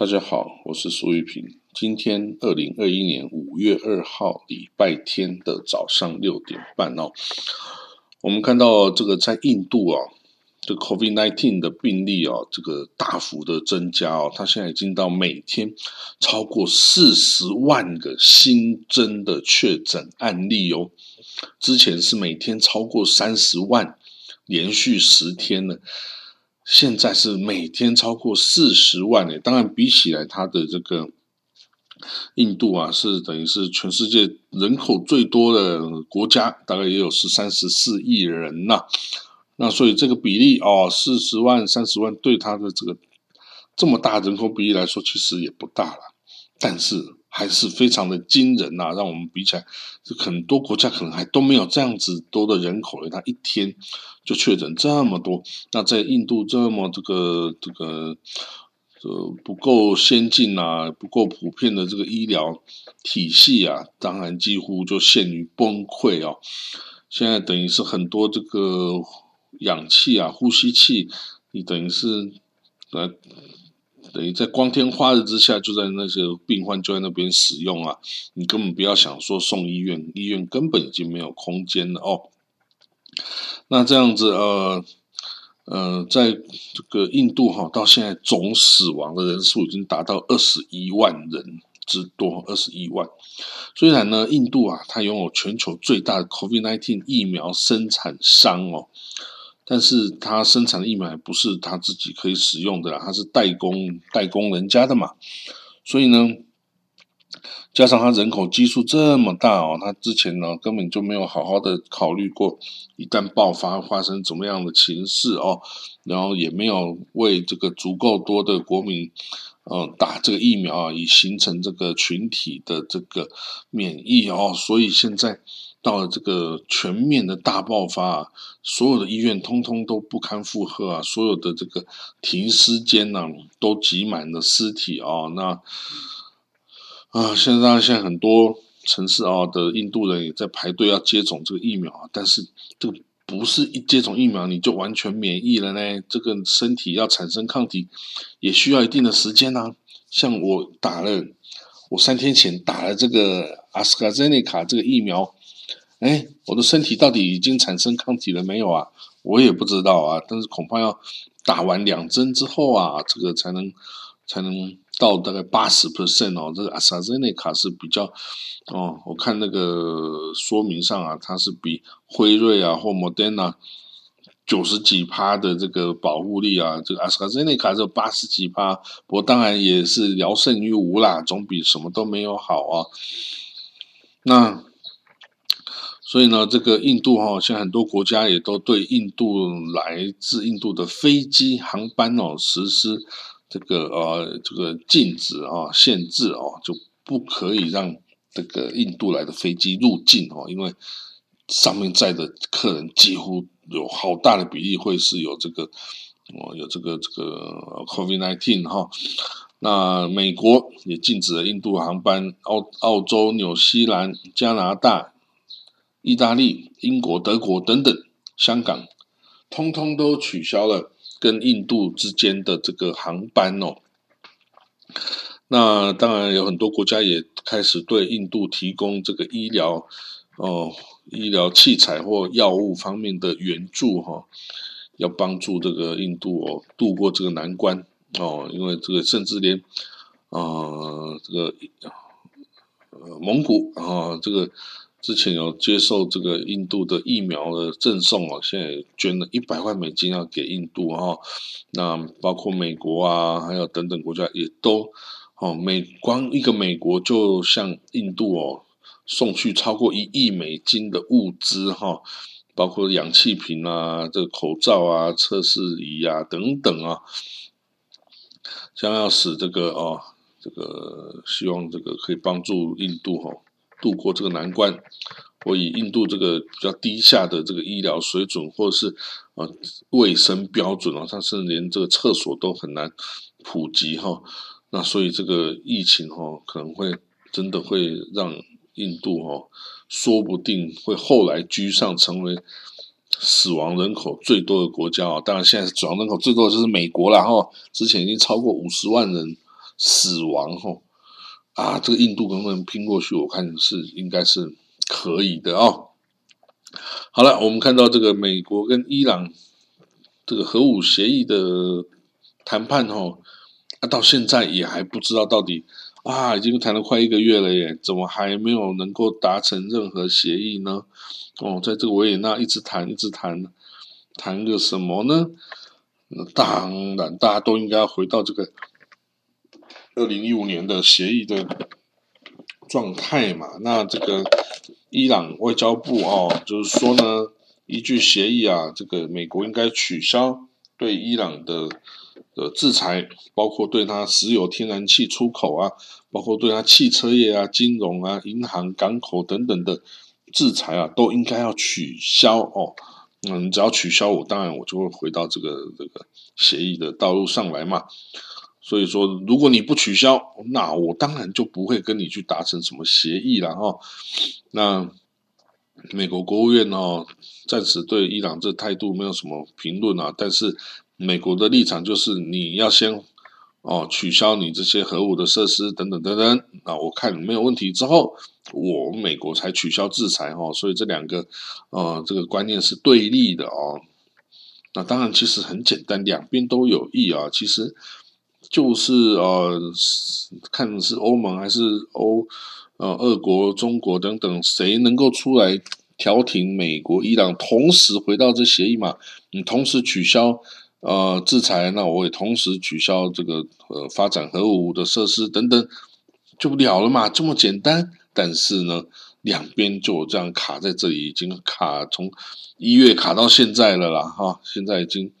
大家好，我是苏玉平。今天二零二一年五月二号礼拜天的早上六点半哦，我们看到这个在印度啊，这 COVID nineteen 的病例啊，这个大幅的增加哦，它现在已经到每天超过四十万个新增的确诊案例哦，之前是每天超过三十万，连续十天了。现在是每天超过四十万诶，当然比起来，它的这个印度啊，是等于是全世界人口最多的国家，大概也有十三十四亿人呐。那所以这个比例哦，四十万、三十万，对它的这个这么大人口比例来说，其实也不大了，但是。还是非常的惊人呐，让我们比起来，这很多国家可能还都没有这样子多的人口，它一天就确诊这么多。那在印度这么这个这个呃不够先进啊，不够普遍的这个医疗体系啊，当然几乎就陷于崩溃哦。现在等于是很多这个氧气啊、呼吸器，你等于是呃。等于在光天化日之下，就在那些病患就在那边使用啊，你根本不要想说送医院，医院根本已经没有空间了哦。那这样子呃呃，在这个印度哈，到现在总死亡的人数已经达到二十一万人之多，二十一万。虽然呢，印度啊，它拥有全球最大的 COVID-19 疫苗生产商哦。但是它生产的疫苗不是它自己可以使用的，它是代工代工人家的嘛，所以呢，加上它人口基数这么大哦，它之前呢根本就没有好好的考虑过，一旦爆发发生怎么样的情势哦，然后也没有为这个足够多的国民，嗯，打这个疫苗啊，以形成这个群体的这个免疫哦，所以现在。到了这个全面的大爆发啊，所有的医院通通都不堪负荷啊！所有的这个停尸间呢，都挤满了尸体啊！那啊，现在现在很多城市啊的印度人也在排队要接种这个疫苗啊，但是这个不是一接种疫苗你就完全免疫了呢？这个身体要产生抗体也需要一定的时间呐。像我打了，我三天前打了这个阿斯卡珍尼卡这个疫苗。哎，我的身体到底已经产生抗体了没有啊？我也不知道啊。但是恐怕要打完两针之后啊，这个才能才能到大概八十 percent 哦。这个阿斯利内卡是比较哦，我看那个说明上啊，它是比辉瑞啊或莫丹娜九十几趴的这个保护力啊。这个阿斯利内卡只有八十几趴，不过当然也是聊胜于无啦，总比什么都没有好啊。那。所以呢，这个印度哈，现在很多国家也都对印度来自印度的飞机航班哦实施这个呃这个禁止啊限制哦，就不可以让这个印度来的飞机入境哦，因为上面载的客人几乎有好大的比例会是有这个哦有这个这个 COVID nineteen 哈。那美国也禁止了印度航班，澳澳洲、纽西兰、加拿大。意大利、英国、德国等等，香港，通通都取消了跟印度之间的这个航班哦。那当然有很多国家也开始对印度提供这个医疗哦、医疗器材或药物方面的援助哈，要帮助这个印度哦度过这个难关哦。因为这个甚至连啊这个呃蒙古啊这个。之前有接受这个印度的疫苗的赠送哦，现在捐了一百万美金要给印度哈，那包括美国啊，还有等等国家也都哦，美光一个美国就向印度哦送去超过一亿美金的物资哈，包括氧气瓶啊、这个口罩啊、测试仪啊等等啊，将要使这个哦，这个希望这个可以帮助印度哈。度过这个难关，我以印度这个比较低下的这个医疗水准，或者是呃卫生标准啊，它甚至连这个厕所都很难普及哈。那所以这个疫情哈，可能会真的会让印度哈，说不定会后来居上，成为死亡人口最多的国家啊。当然，现在死亡人口最多的就是美国了哈，之前已经超过五十万人死亡哦。啊，这个印度能不能拼过去？我看是应该是可以的哦。好了，我们看到这个美国跟伊朗这个核武协议的谈判哦，啊，到现在也还不知道到底啊，已经谈了快一个月了耶，怎么还没有能够达成任何协议呢？哦，在这个维也纳一直谈一直谈，谈个什么呢？那当然，大家都应该回到这个二零一五年的协议的状态嘛。那这个伊朗外交部哦，就是说呢，依据协议啊，这个美国应该取消对伊朗的的制裁，包括对它石油、天然气出口啊，包括对它汽车业啊、金融啊、银行、港口等等的制裁啊，都应该要取消哦。嗯，只要取消我，当然我就会回到这个这个协议的道路上来嘛。所以说，如果你不取消，那我当然就不会跟你去达成什么协议了哈。那美国国务院哦，暂时对伊朗这态度没有什么评论啊。但是美国的立场就是，你要先哦取消你这些核武的设施等等等等。那我看没有问题之后。我美国才取消制裁哈，所以这两个呃这个观念是对立的哦。那当然其实很简单，两边都有益啊。其实就是呃看是欧盟还是欧呃俄国、中国等等，谁能够出来调停美国、伊朗，同时回到这协议嘛？你同时取消呃制裁，那我也同时取消这个呃发展核武的设施等等，就了了嘛，这么简单。但是呢，两边就这样卡在这里，已经卡从一月卡到现在了啦，哈，现在已经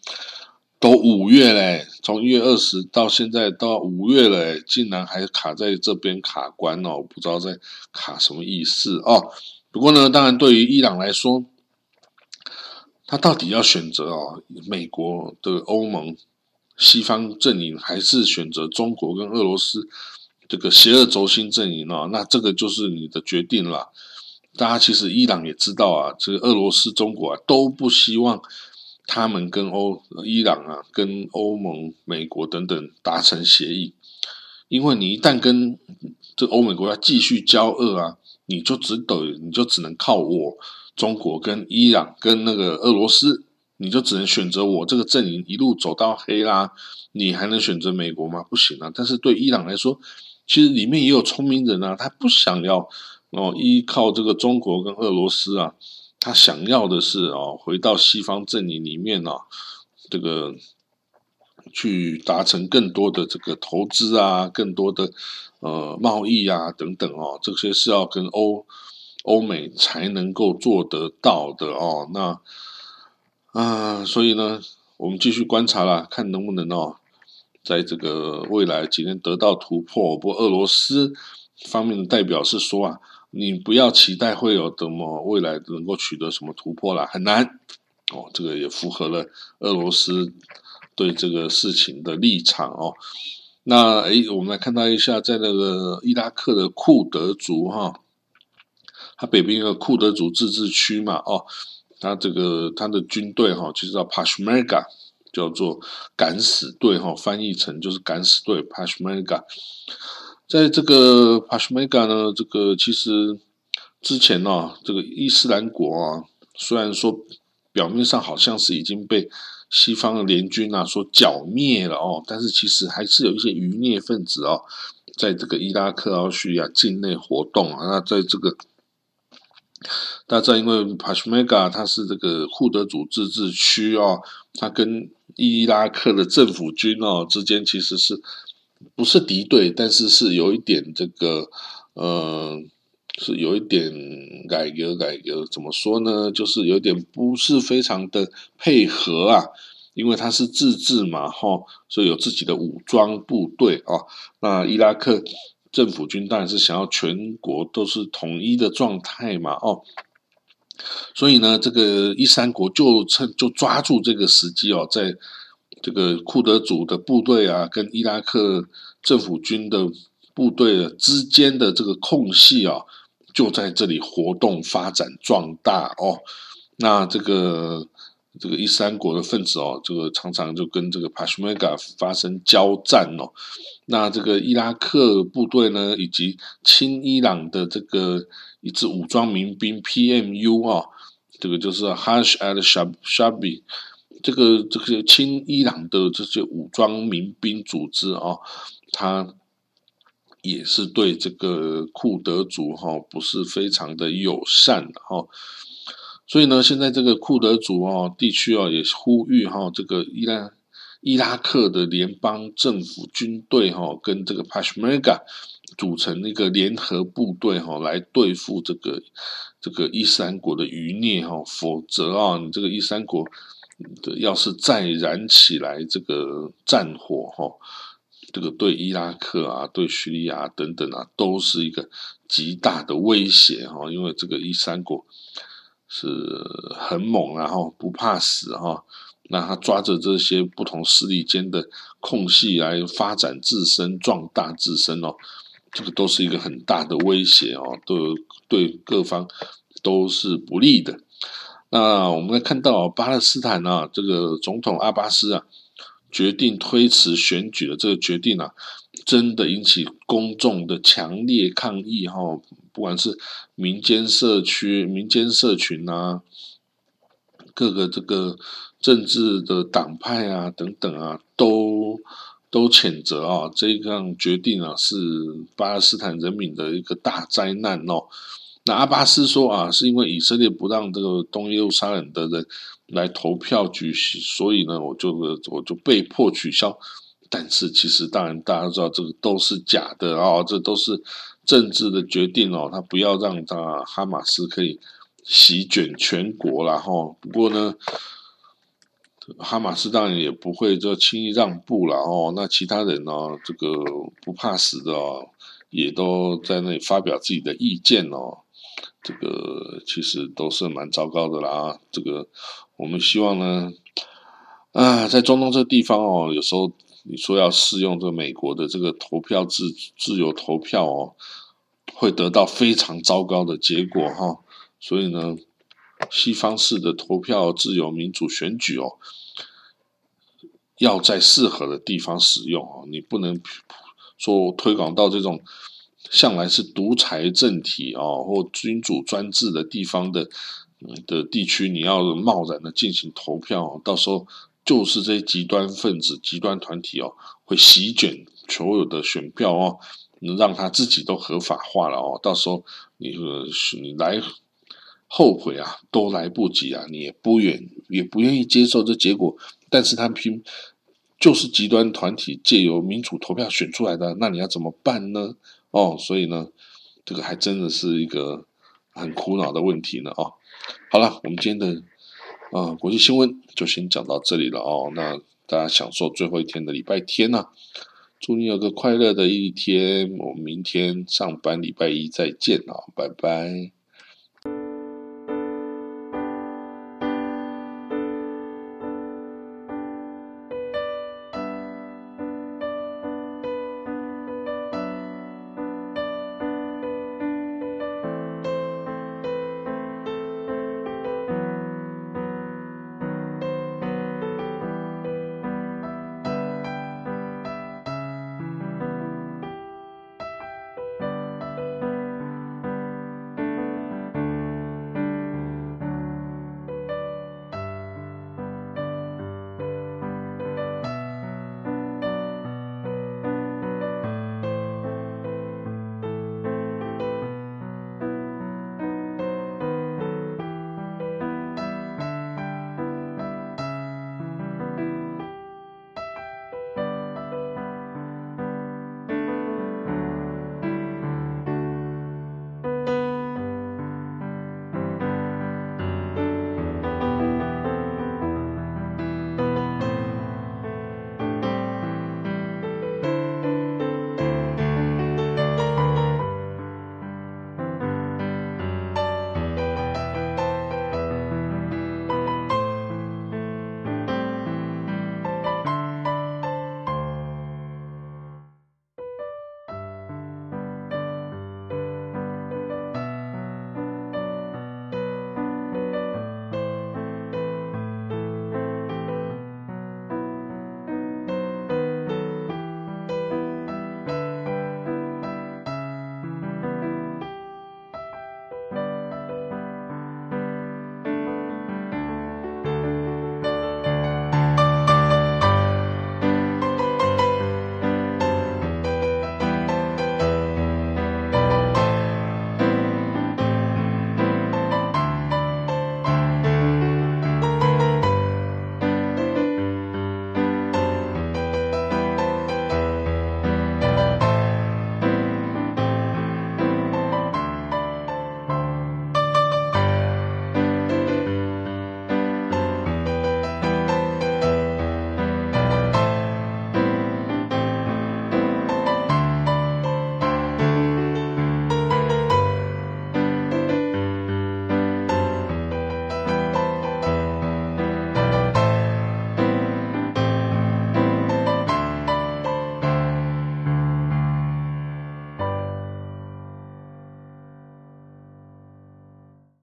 都五月嘞，从一月二十到现在到五月了，竟然还卡在这边卡关哦，不知道在卡什么意思哦。不过呢，当然对于伊朗来说，他到底要选择哦，美国的欧盟西方阵营，还是选择中国跟俄罗斯？这个邪恶轴心阵营哦，那这个就是你的决定了。大家其实伊朗也知道啊，这个俄罗斯、中国啊都不希望他们跟欧伊朗啊、跟欧盟、美国等等达成协议，因为你一旦跟这欧美国家继续交恶啊，你就只等你就只能靠我中国跟伊朗跟那个俄罗斯，你就只能选择我这个阵营一路走到黑啦。你还能选择美国吗？不行啊！但是对伊朗来说，其实里面也有聪明人啊，他不想要哦依靠这个中国跟俄罗斯啊，他想要的是哦回到西方阵营里面啊，这个去达成更多的这个投资啊，更多的呃贸易啊等等哦，这些是要跟欧欧美才能够做得到的哦。那啊，所以呢，我们继续观察啦，看能不能哦。在这个未来几年得到突破，不过俄罗斯方面的代表是说啊，你不要期待会有什么未来能够取得什么突破啦，很难哦。这个也符合了俄罗斯对这个事情的立场哦。那诶，我们来看到一下，在那个伊拉克的库德族哈，它北边一个库德族自治区嘛哦，它这个它的军队哈，其实叫 Peshmerga。叫做敢死队哈，翻译成就是敢死队 Peshmerga。在这个 Peshmerga 呢，这个其实之前呢，这个伊斯兰国啊，虽然说表面上好像是已经被西方的联军啊所剿灭了哦，但是其实还是有一些余孽分子哦，在这个伊拉克、奥叙利亚境内活动啊。那在这个大家因为 Peshmerga 它是这个库德族自治区哦，它跟伊拉克的政府军哦之间其实是不是敌对，但是是有一点这个，呃，是有一点改革改革，怎么说呢？就是有点不是非常的配合啊，因为它是自治嘛，哈，所以有自己的武装部队啊。那伊拉克政府军当然是想要全国都是统一的状态嘛，哦。所以呢，这个伊三国就趁就抓住这个时机哦，在这个库德族的部队啊，跟伊拉克政府军的部队之间的这个空隙啊，就在这里活动发展壮大哦。那这个这个伊斯兰国的分子哦，这个常常就跟这个帕什梅加发生交战哦。那这个伊拉克部队呢，以及亲伊朗的这个一支武装民兵 PMU 啊，这个就是 Hash al Shabi，这个这个亲伊朗的这些武装民兵组织啊，他也是对这个库德族哈不是非常的友善哈。所以呢，现在这个库德族哦地区哦也呼吁哈这个伊拉伊拉克的联邦政府军队哈跟这个 Peshmerga 组成一个联合部队哈来对付这个这个伊斯兰国的余孽哈，否则啊你这个伊斯兰国要是再燃起来这个战火哈，这个对伊拉克啊对叙利亚等等啊都是一个极大的威胁哈，因为这个伊三国。是很猛，然后不怕死哈。那他抓着这些不同势力间的空隙来发展自身、壮大自身哦，这个都是一个很大的威胁哦，对对各方都是不利的。那我们看到巴勒斯坦啊，这个总统阿巴斯啊，决定推迟选举的这个决定啊，真的引起公众的强烈抗议哈。不管是民间社区、民间社群啊，各个这个政治的党派啊等等啊，都都谴责啊，这样决定啊是巴勒斯坦人民的一个大灾难哦。那阿巴斯说啊，是因为以色列不让这个东耶路撒冷的人来投票举行，所以呢，我就我就被迫取消。但是其实当然大家知道这个都是假的啊，这都是。政治的决定哦，他不要让他哈马斯可以席卷全国了哈。不过呢，哈马斯当然也不会就轻易让步了哦。那其他人呢，这个不怕死的哦，也都在那里发表自己的意见哦。这个其实都是蛮糟糕的啦。这个我们希望呢，啊，在中东这地方哦，有时候你说要适用这美国的这个投票自自由投票哦。会得到非常糟糕的结果哈，所以呢，西方式的投票自由民主选举哦，要在适合的地方使用哦，你不能说推广到这种向来是独裁政体哦或君主专制的地方的的地区，你要贸然的进行投票，到时候就是这些极端分子、极端团体哦，会席卷所有的选票哦。能让他自己都合法化了哦，到时候你你来后悔啊，都来不及啊！你也不愿也不愿意接受这结果，但是他凭就是极端团体借由民主投票选出来的，那你要怎么办呢？哦，所以呢，这个还真的是一个很苦恼的问题呢哦。好了，我们今天的啊国际新闻就先讲到这里了哦。那大家享受最后一天的礼拜天呢？祝你有个快乐的一天，我们明天上班礼拜一再见啊，拜拜。